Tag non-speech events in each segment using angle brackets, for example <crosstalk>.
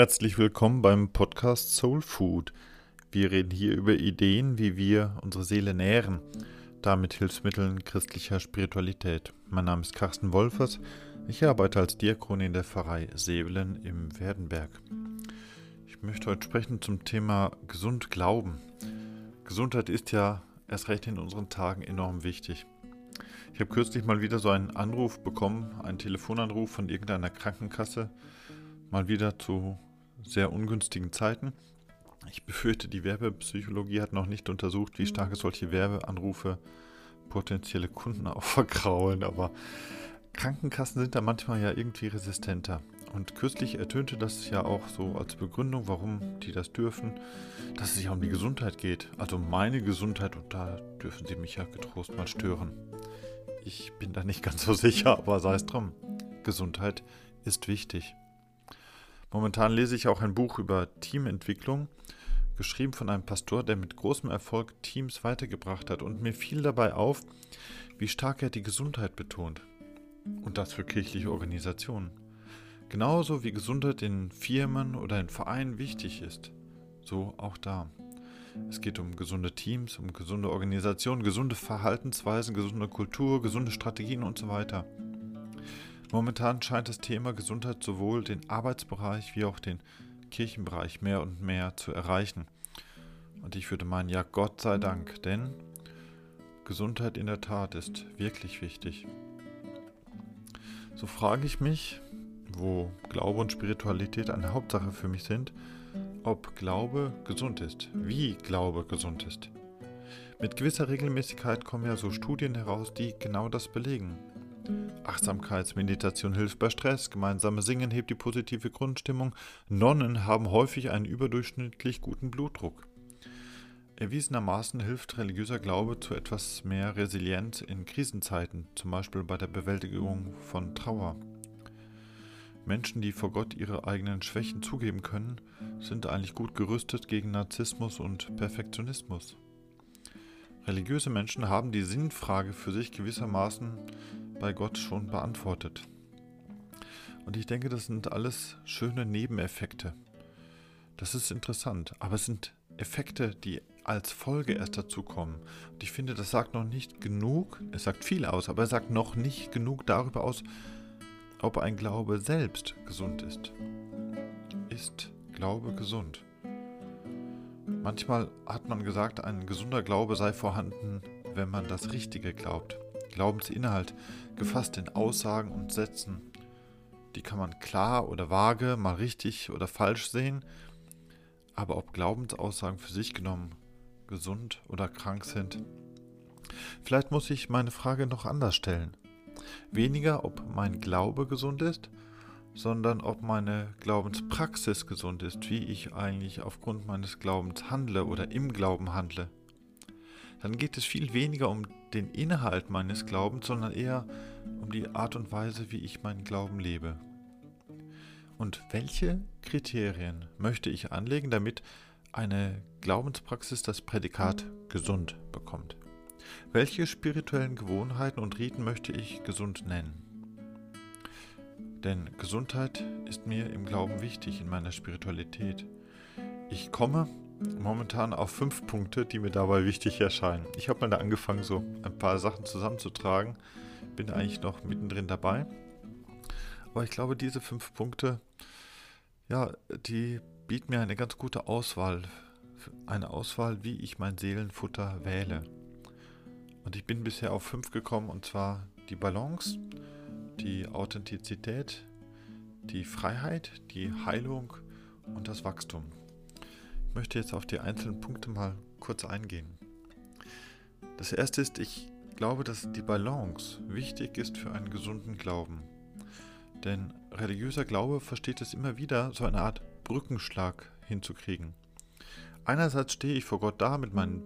Herzlich willkommen beim Podcast Soul Food. Wir reden hier über Ideen, wie wir unsere Seele nähren, damit Hilfsmitteln christlicher Spiritualität. Mein Name ist Carsten Wolfers. Ich arbeite als Diakon in der Pfarrei Sevelen im Werdenberg. Ich möchte heute sprechen zum Thema gesund glauben. Gesundheit ist ja erst recht in unseren Tagen enorm wichtig. Ich habe kürzlich mal wieder so einen Anruf bekommen, einen Telefonanruf von irgendeiner Krankenkasse, mal wieder zu sehr ungünstigen Zeiten. Ich befürchte, die Werbepsychologie hat noch nicht untersucht, wie stark solche Werbeanrufe potenzielle Kunden auch vergraulen, aber Krankenkassen sind da manchmal ja irgendwie resistenter. Und kürzlich ertönte das ja auch so als Begründung, warum die das dürfen, dass es sich um die Gesundheit geht. Also meine Gesundheit und da dürfen sie mich ja getrost mal stören. Ich bin da nicht ganz so sicher, aber sei es drum. Gesundheit ist wichtig. Momentan lese ich auch ein Buch über Teamentwicklung, geschrieben von einem Pastor, der mit großem Erfolg Teams weitergebracht hat. Und mir fiel dabei auf, wie stark er die Gesundheit betont. Und das für kirchliche Organisationen. Genauso wie Gesundheit in Firmen oder in Vereinen wichtig ist. So auch da. Es geht um gesunde Teams, um gesunde Organisationen, gesunde Verhaltensweisen, gesunde Kultur, gesunde Strategien und so weiter. Momentan scheint das Thema Gesundheit sowohl den Arbeitsbereich wie auch den Kirchenbereich mehr und mehr zu erreichen. Und ich würde meinen, ja, Gott sei Dank, denn Gesundheit in der Tat ist wirklich wichtig. So frage ich mich, wo Glaube und Spiritualität eine Hauptsache für mich sind, ob Glaube gesund ist, wie Glaube gesund ist. Mit gewisser Regelmäßigkeit kommen ja so Studien heraus, die genau das belegen. Achtsamkeitsmeditation hilft bei Stress, gemeinsame Singen hebt die positive Grundstimmung, Nonnen haben häufig einen überdurchschnittlich guten Blutdruck. Erwiesenermaßen hilft religiöser Glaube zu etwas mehr Resilienz in Krisenzeiten, zum Beispiel bei der Bewältigung von Trauer. Menschen, die vor Gott ihre eigenen Schwächen zugeben können, sind eigentlich gut gerüstet gegen Narzissmus und Perfektionismus. Religiöse Menschen haben die Sinnfrage für sich gewissermaßen bei Gott schon beantwortet. Und ich denke, das sind alles schöne Nebeneffekte. Das ist interessant, aber es sind Effekte, die als Folge erst dazu kommen. Und ich finde, das sagt noch nicht genug, es sagt viel aus, aber es sagt noch nicht genug darüber aus, ob ein Glaube selbst gesund ist. Ist Glaube gesund? Manchmal hat man gesagt, ein gesunder Glaube sei vorhanden, wenn man das Richtige glaubt. Glaubensinhalt, gefasst in Aussagen und Sätzen. Die kann man klar oder vage, mal richtig oder falsch sehen, aber ob Glaubensaussagen für sich genommen gesund oder krank sind. Vielleicht muss ich meine Frage noch anders stellen. Weniger, ob mein Glaube gesund ist, sondern ob meine Glaubenspraxis gesund ist, wie ich eigentlich aufgrund meines Glaubens handle oder im Glauben handle dann geht es viel weniger um den Inhalt meines Glaubens, sondern eher um die Art und Weise, wie ich meinen Glauben lebe. Und welche Kriterien möchte ich anlegen, damit eine Glaubenspraxis das Prädikat gesund bekommt? Welche spirituellen Gewohnheiten und Riten möchte ich gesund nennen? Denn Gesundheit ist mir im Glauben wichtig, in meiner Spiritualität. Ich komme momentan auf fünf Punkte, die mir dabei wichtig erscheinen. Ich habe mal da angefangen, so ein paar Sachen zusammenzutragen. Bin eigentlich noch mittendrin dabei. Aber ich glaube, diese fünf Punkte, ja, die bieten mir eine ganz gute Auswahl. Eine Auswahl, wie ich mein Seelenfutter wähle. Und ich bin bisher auf fünf gekommen, und zwar die Balance, die Authentizität, die Freiheit, die Heilung und das Wachstum. Ich möchte jetzt auf die einzelnen Punkte mal kurz eingehen. Das erste ist, ich glaube, dass die Balance wichtig ist für einen gesunden Glauben. Denn religiöser Glaube versteht es immer wieder, so eine Art Brückenschlag hinzukriegen. Einerseits stehe ich vor Gott da mit meinem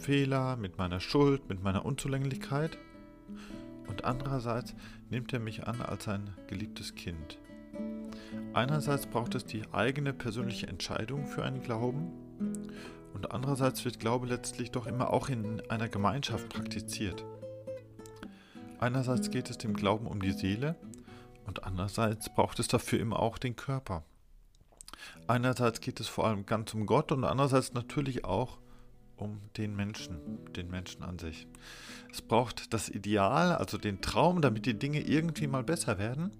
Fehler, mit meiner Schuld, mit meiner Unzulänglichkeit und andererseits nimmt er mich an als ein geliebtes Kind. Einerseits braucht es die eigene persönliche Entscheidung für einen Glauben und andererseits wird Glaube letztlich doch immer auch in einer Gemeinschaft praktiziert. Einerseits geht es dem Glauben um die Seele und andererseits braucht es dafür immer auch den Körper. Einerseits geht es vor allem ganz um Gott und andererseits natürlich auch um den Menschen, den Menschen an sich. Es braucht das Ideal, also den Traum, damit die Dinge irgendwie mal besser werden.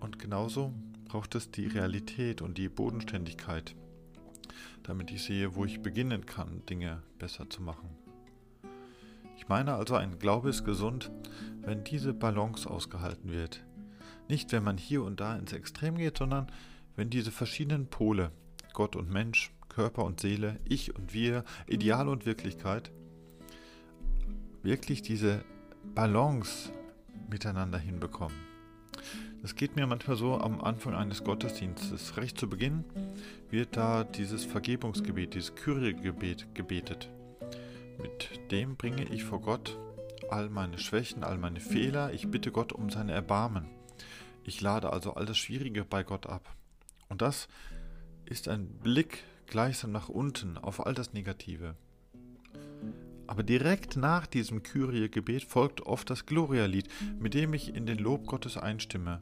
Und genauso braucht es die Realität und die Bodenständigkeit, damit ich sehe, wo ich beginnen kann, Dinge besser zu machen. Ich meine also, ein Glaube ist gesund, wenn diese Balance ausgehalten wird. Nicht, wenn man hier und da ins Extrem geht, sondern wenn diese verschiedenen Pole, Gott und Mensch, Körper und Seele, ich und wir, Ideal und Wirklichkeit, wirklich diese Balance miteinander hinbekommen. Das geht mir manchmal so am Anfang eines Gottesdienstes. Recht zu Beginn wird da dieses Vergebungsgebet, dieses Kyrie-Gebet gebetet. Mit dem bringe ich vor Gott all meine Schwächen, all meine Fehler. Ich bitte Gott um sein Erbarmen. Ich lade also all das Schwierige bei Gott ab. Und das ist ein Blick gleichsam nach unten auf all das Negative. Aber direkt nach diesem Kyrie-Gebet folgt oft das Gloria-Lied, mit dem ich in den Lob Gottes einstimme,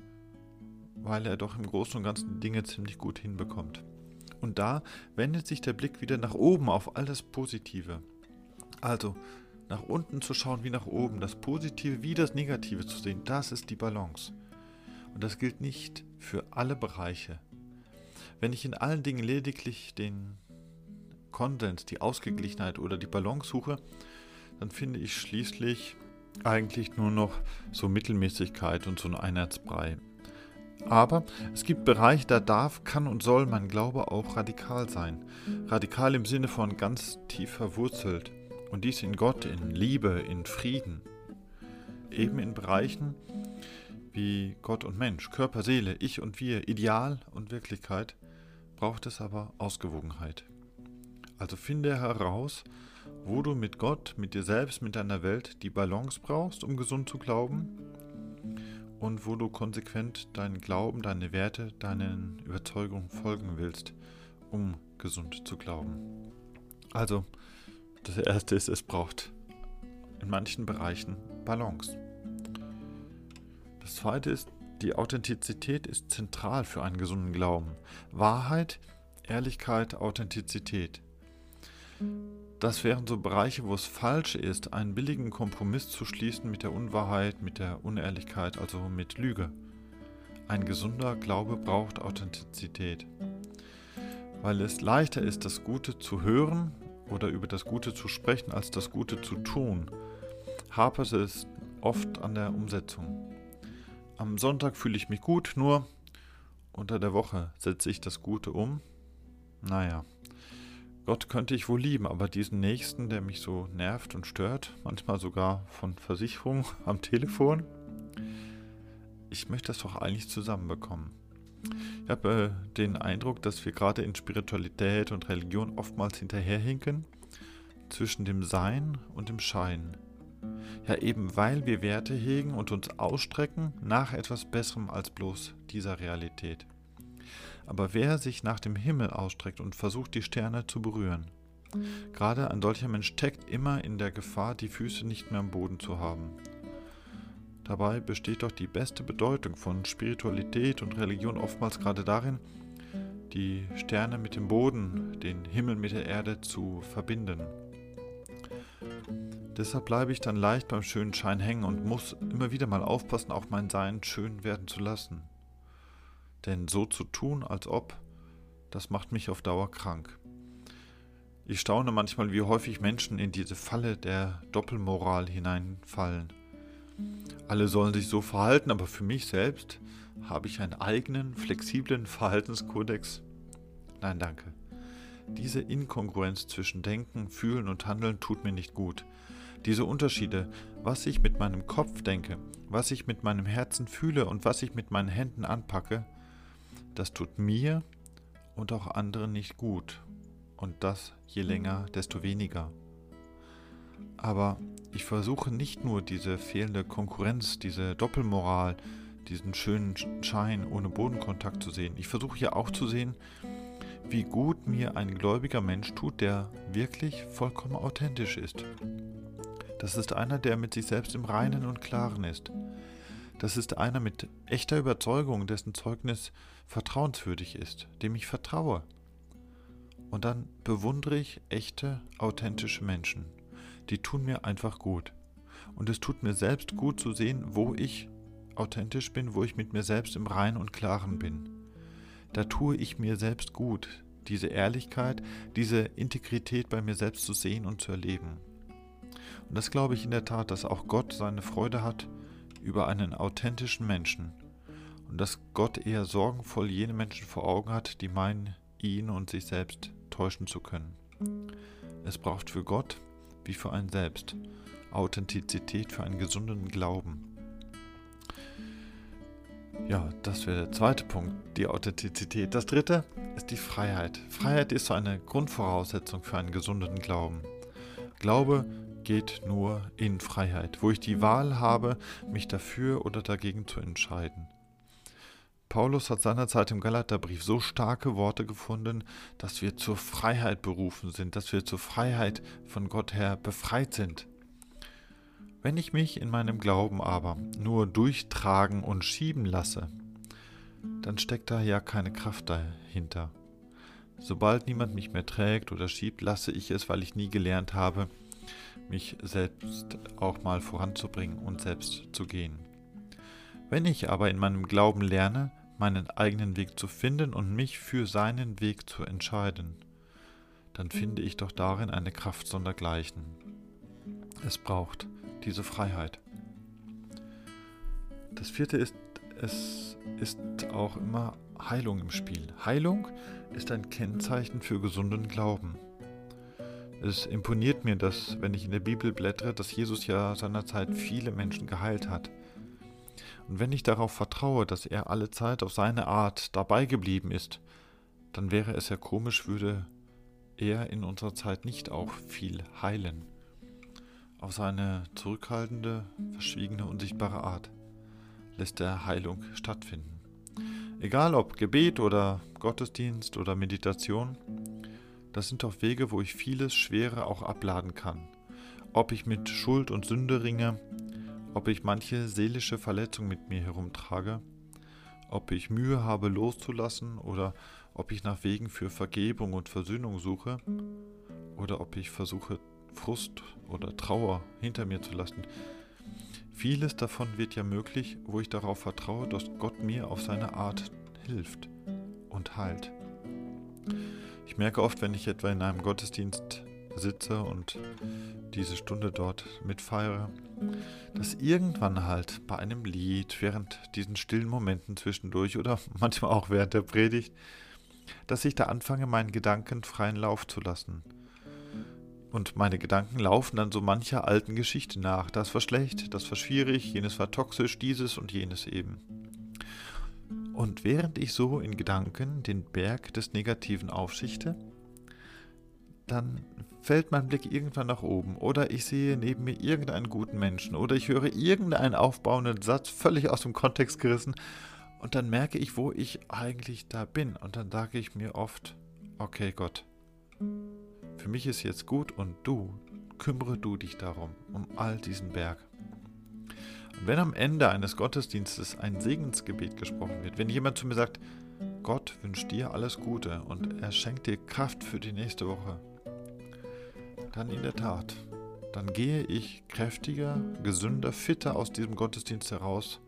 weil er doch im Großen und Ganzen Dinge ziemlich gut hinbekommt. Und da wendet sich der Blick wieder nach oben auf all das Positive. Also nach unten zu schauen wie nach oben, das Positive wie das Negative zu sehen, das ist die Balance. Und das gilt nicht für alle Bereiche. Wenn ich in allen Dingen lediglich den Konsens, die Ausgeglichenheit oder die Balance suche, dann finde ich schließlich eigentlich nur noch so Mittelmäßigkeit und so ein Einheitsbrei. Aber es gibt Bereiche, da darf, kann und soll mein Glaube auch radikal sein. Radikal im Sinne von ganz tief verwurzelt. Und dies in Gott, in Liebe, in Frieden. Eben in Bereichen wie Gott und Mensch, Körper, Seele, Ich und Wir, Ideal und Wirklichkeit, braucht es aber Ausgewogenheit. Also finde heraus, wo du mit Gott, mit dir selbst, mit deiner Welt die Balance brauchst, um gesund zu glauben und wo du konsequent deinen Glauben, deine Werte, deinen Überzeugungen folgen willst, um gesund zu glauben. Also, das Erste ist, es braucht in manchen Bereichen Balance. Das Zweite ist, die Authentizität ist zentral für einen gesunden Glauben. Wahrheit, Ehrlichkeit, Authentizität. Das wären so Bereiche, wo es falsch ist, einen billigen Kompromiss zu schließen mit der Unwahrheit, mit der Unehrlichkeit, also mit Lüge. Ein gesunder Glaube braucht Authentizität, weil es leichter ist, das Gute zu hören oder über das Gute zu sprechen, als das Gute zu tun. Hapert es oft an der Umsetzung. Am Sonntag fühle ich mich gut, nur unter der Woche setze ich das Gute um. Naja. Gott könnte ich wohl lieben, aber diesen Nächsten, der mich so nervt und stört, manchmal sogar von Versicherung <laughs> am Telefon, ich möchte das doch eigentlich zusammenbekommen. Ich habe äh, den Eindruck, dass wir gerade in Spiritualität und Religion oftmals hinterherhinken zwischen dem Sein und dem Schein. Ja, eben weil wir Werte hegen und uns ausstrecken nach etwas Besserem als bloß dieser Realität. Aber wer sich nach dem Himmel ausstreckt und versucht, die Sterne zu berühren, gerade ein solcher Mensch steckt immer in der Gefahr, die Füße nicht mehr am Boden zu haben. Dabei besteht doch die beste Bedeutung von Spiritualität und Religion oftmals gerade darin, die Sterne mit dem Boden, den Himmel mit der Erde zu verbinden. Deshalb bleibe ich dann leicht beim schönen Schein hängen und muss immer wieder mal aufpassen, auch mein Sein schön werden zu lassen. Denn so zu tun, als ob, das macht mich auf Dauer krank. Ich staune manchmal, wie häufig Menschen in diese Falle der Doppelmoral hineinfallen. Alle sollen sich so verhalten, aber für mich selbst habe ich einen eigenen, flexiblen Verhaltenskodex. Nein, danke. Diese Inkongruenz zwischen Denken, Fühlen und Handeln tut mir nicht gut. Diese Unterschiede, was ich mit meinem Kopf denke, was ich mit meinem Herzen fühle und was ich mit meinen Händen anpacke, das tut mir und auch anderen nicht gut. Und das je länger, desto weniger. Aber ich versuche nicht nur diese fehlende Konkurrenz, diese Doppelmoral, diesen schönen Schein ohne Bodenkontakt zu sehen. Ich versuche ja auch zu sehen, wie gut mir ein gläubiger Mensch tut, der wirklich vollkommen authentisch ist. Das ist einer, der mit sich selbst im Reinen und Klaren ist, Das ist einer mit echter Überzeugung, dessen Zeugnis vertrauenswürdig ist, dem ich vertraue. Und dann bewundere ich echte, authentische Menschen. Die tun mir einfach gut. Und es tut mir selbst gut zu sehen, wo ich authentisch bin, wo ich mit mir selbst im Reinen und Klaren bin. Da tue ich mir selbst gut, diese Ehrlichkeit, diese Integrität bei mir selbst zu sehen und zu erleben. Und das glaube ich in der Tat, dass auch Gott seine Freude hat über einen authentischen Menschen und dass Gott eher sorgenvoll jene Menschen vor Augen hat, die meinen, ihn und sich selbst täuschen zu können. Es braucht für Gott wie für einen selbst Authentizität für einen gesunden Glauben. Ja, das wäre der zweite Punkt, die Authentizität. Das dritte ist die Freiheit. Freiheit ist so eine Grundvoraussetzung für einen gesunden Glauben. Glaube geht nur in Freiheit, wo ich die Wahl habe, mich dafür oder dagegen zu entscheiden. Paulus hat seinerzeit im Galaterbrief so starke Worte gefunden, dass wir zur Freiheit berufen sind, dass wir zur Freiheit von Gott her befreit sind. Wenn ich mich in meinem Glauben aber nur durchtragen und schieben lasse, dann steckt da ja keine Kraft dahinter. Sobald niemand mich mehr trägt oder schiebt, lasse ich es, weil ich nie gelernt habe, mich selbst auch mal voranzubringen und selbst zu gehen. Wenn ich aber in meinem Glauben lerne, meinen eigenen Weg zu finden und mich für seinen Weg zu entscheiden, dann finde ich doch darin eine Kraft sondergleichen. Es braucht diese Freiheit. Das vierte ist, es ist auch immer Heilung im Spiel. Heilung ist ein Kennzeichen für gesunden Glauben. Es imponiert mir, dass, wenn ich in der Bibel blättere, dass Jesus ja seinerzeit viele Menschen geheilt hat. Und wenn ich darauf vertraue, dass er alle Zeit auf seine Art dabei geblieben ist, dann wäre es ja komisch, würde er in unserer Zeit nicht auch viel heilen auf seine zurückhaltende, verschwiegene, unsichtbare Art lässt er Heilung stattfinden. Egal ob Gebet oder Gottesdienst oder Meditation, das sind doch Wege, wo ich vieles Schwere auch abladen kann. Ob ich mit Schuld und Sünde ringe, ob ich manche seelische Verletzung mit mir herumtrage, ob ich Mühe habe loszulassen oder ob ich nach Wegen für Vergebung und Versöhnung suche oder ob ich versuche Frust oder Trauer hinter mir zu lassen. Vieles davon wird ja möglich, wo ich darauf vertraue, dass Gott mir auf seine Art hilft und heilt. Ich merke oft, wenn ich etwa in einem Gottesdienst sitze und diese Stunde dort mitfeiere, dass irgendwann halt bei einem Lied, während diesen stillen Momenten zwischendurch oder <laughs> manchmal auch während der Predigt, dass ich da anfange, meinen Gedanken freien Lauf zu lassen und meine Gedanken laufen dann so mancher alten Geschichte nach. Das war schlecht, das war schwierig, jenes war toxisch, dieses und jenes eben. Und während ich so in Gedanken den Berg des Negativen aufschichte, dann fällt mein Blick irgendwann nach oben. Oder ich sehe neben mir irgendeinen guten Menschen. Oder ich höre irgendeinen aufbauenden Satz völlig aus dem Kontext gerissen. Und dann merke ich, wo ich eigentlich da bin. Und dann sage ich mir oft, okay Gott, für mich ist jetzt gut und du, kümmere du dich darum, um all diesen Berg. Wenn am Ende eines Gottesdienstes ein Segensgebet gesprochen wird, wenn jemand zu mir sagt, Gott wünscht dir alles Gute und er schenkt dir Kraft für die nächste Woche, dann in der Tat, dann gehe ich kräftiger, gesünder, fitter aus diesem Gottesdienst heraus,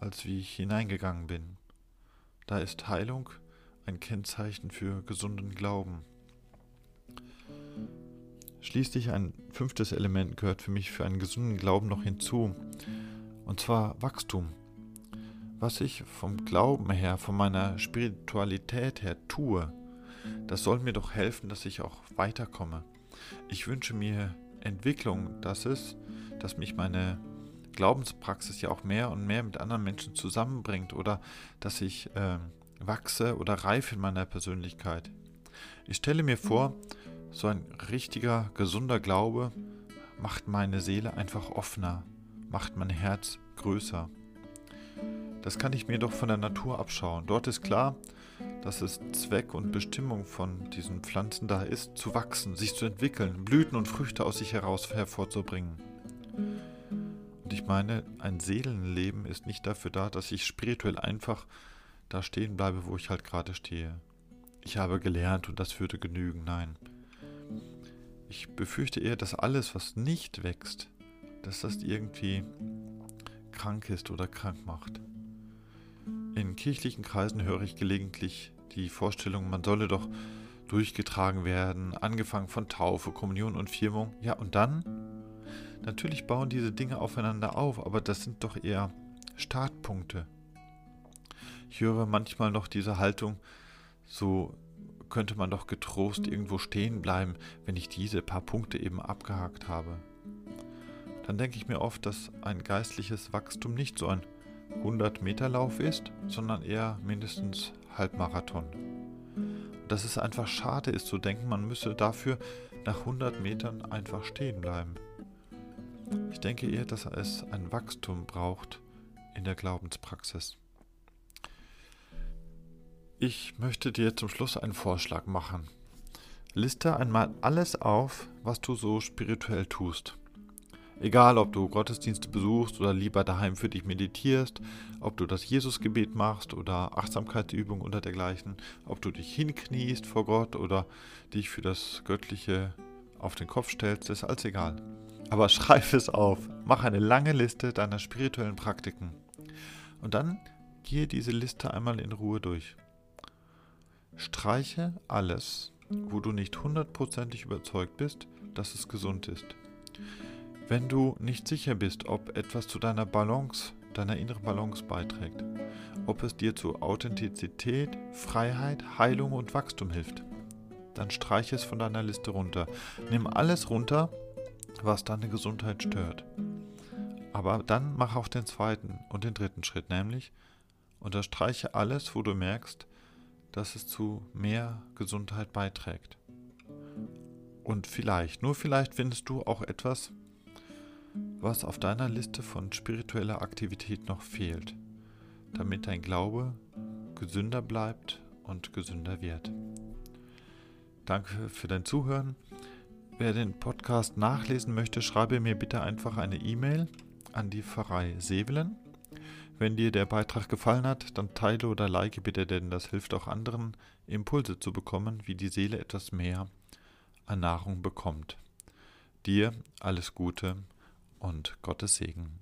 als wie ich hineingegangen bin. Da ist Heilung ein Kennzeichen für gesunden Glauben. Schließlich ein fünftes Element gehört für mich für einen gesunden Glauben noch hinzu, und zwar Wachstum. Was ich vom Glauben her, von meiner Spiritualität her tue, das soll mir doch helfen, dass ich auch weiterkomme. Ich wünsche mir Entwicklung, dass es, dass mich meine Glaubenspraxis ja auch mehr und mehr mit anderen Menschen zusammenbringt oder dass ich äh, wachse oder reife in meiner Persönlichkeit. Ich stelle mir vor, so ein richtiger, gesunder Glaube macht meine Seele einfach offener, macht mein Herz größer. Das kann ich mir doch von der Natur abschauen. Dort ist klar, dass es Zweck und Bestimmung von diesen Pflanzen da ist, zu wachsen, sich zu entwickeln, Blüten und Früchte aus sich heraus hervorzubringen. Und ich meine, ein Seelenleben ist nicht dafür da, dass ich spirituell einfach da stehen bleibe, wo ich halt gerade stehe. Ich habe gelernt und das würde genügen. Nein. Ich befürchte eher, dass alles, was nicht wächst, dass das irgendwie krank ist oder krank macht. In kirchlichen Kreisen höre ich gelegentlich die Vorstellung, man solle doch durchgetragen werden, angefangen von Taufe, Kommunion und Firmung. Ja, und dann? Natürlich bauen diese Dinge aufeinander auf, aber das sind doch eher Startpunkte. Ich höre manchmal noch diese Haltung, so könnte man doch getrost irgendwo stehen bleiben, wenn ich diese paar Punkte eben abgehakt habe. Dann denke ich mir oft, dass ein geistliches Wachstum nicht so ein 100-Meter-Lauf ist, sondern eher mindestens Halbmarathon. Dass es einfach schade ist zu denken, man müsse dafür nach 100 Metern einfach stehen bleiben. Ich denke eher, dass es ein Wachstum braucht in der Glaubenspraxis. Ich möchte dir zum Schluss einen Vorschlag machen. Liste einmal alles auf, was du so spirituell tust. Egal, ob du Gottesdienste besuchst oder lieber daheim für dich meditierst, ob du das Jesusgebet machst oder Achtsamkeitsübungen oder dergleichen, ob du dich hinkniest vor Gott oder dich für das Göttliche auf den Kopf stellst, ist alles egal. Aber <laughs> schreib es auf, mach eine lange Liste deiner spirituellen Praktiken und dann gehe diese Liste einmal in Ruhe durch. Streiche alles, wo du nicht hundertprozentig überzeugt bist, dass es gesund ist. Wenn du nicht sicher bist, ob etwas zu deiner Balance, deiner inneren Balance beiträgt, ob es dir zu Authentizität, Freiheit, Heilung und Wachstum hilft, dann streiche es von deiner Liste runter. Nimm alles runter, was deine Gesundheit stört. Aber dann mach auch den zweiten und den dritten Schritt, nämlich unterstreiche alles, wo du merkst, dass es zu mehr Gesundheit beiträgt. Und vielleicht, nur vielleicht findest du auch etwas, was auf deiner Liste von spiritueller Aktivität noch fehlt, damit dein Glaube gesünder bleibt und gesünder wird. Danke für dein Zuhören. Wer den Podcast nachlesen möchte, schreibe mir bitte einfach eine E-Mail an die Pfarrei Sevelen. Wenn dir der Beitrag gefallen hat, dann teile oder like bitte, denn das hilft auch anderen, Impulse zu bekommen, wie die Seele etwas mehr an Nahrung bekommt. Dir alles Gute und Gottes Segen.